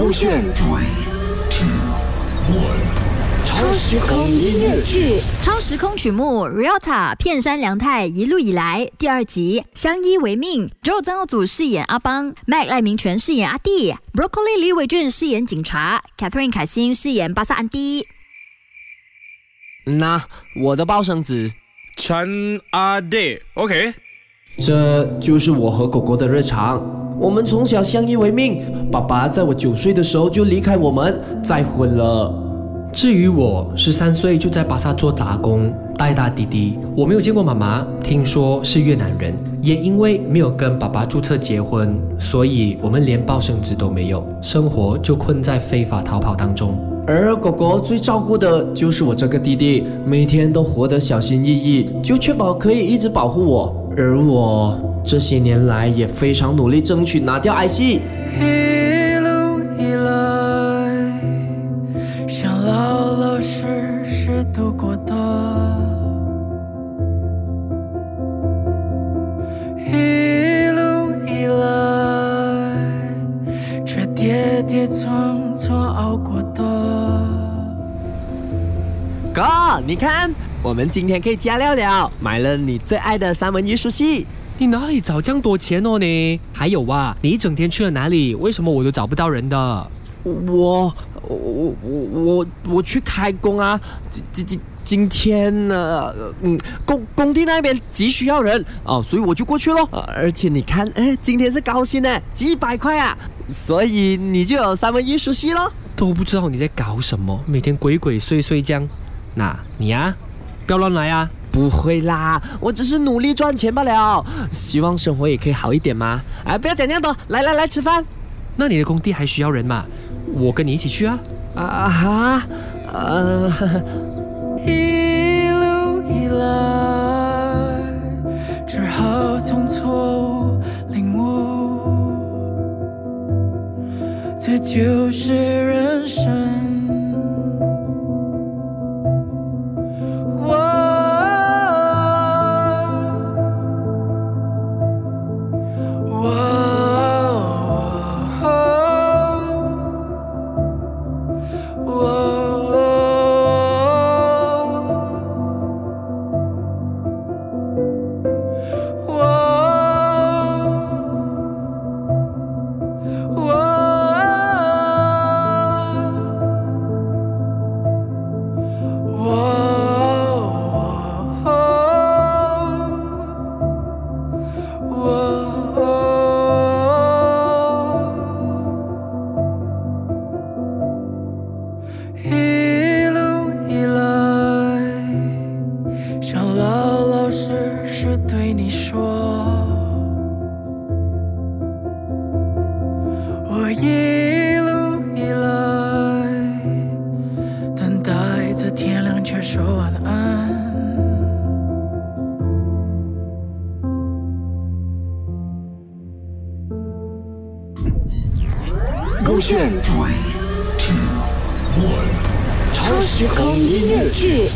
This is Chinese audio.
勾选。超时空音乐剧，超时空曲目《Realta 片山良太一路以来》第二集，相依为命。周曾耀祖饰演阿邦，Mac 赖明全饰演阿弟，Broccoli 李伟俊饰演警察，Catherine 凯欣饰演巴萨安迪。那我的报生子，陈阿弟，OK。这就是我和狗狗的日常。我们从小相依为命，爸爸在我九岁的时候就离开我们，再婚了。至于我，十三岁就在巴萨做杂工，带大弟弟。我没有见过妈妈，听说是越南人。也因为没有跟爸爸注册结婚，所以我们连报生纸都没有，生活就困在非法逃跑当中。而狗狗最照顾的就是我这个弟弟，每天都活得小心翼翼，就确保可以一直保护我。而我这些年来也非常努力争取拿掉 IC。一路以来，想老老实实度过的。一路以来，这跌跌撞撞熬过的。哥，你看，我们今天可以加料了，买了你最爱的三文鱼熟悉。你哪里找这样多钱哦你？还有啊，你一整天去了哪里？为什么我都找不到人的？我我我我我去开工啊！今今今今天呢，嗯，工工地那边急需要人哦，所以我就过去喽。而且你看，哎，今天是高薪呢，几百块啊，所以你就有三文鱼熟悉咯。都不知道你在搞什么，每天鬼鬼祟祟这样。那你呀，不要乱来啊！不会啦，我只是努力赚钱罢了，希望生活也可以好一点嘛。哎，不要讲那么多，来来来，吃饭。那你的工地还需要人吗？我跟你一起去啊！啊哈，呃，一路以来，只好从错误领悟，这就是人生。我一路以来，等待着天亮却说晚安。勾选。超时空音乐剧。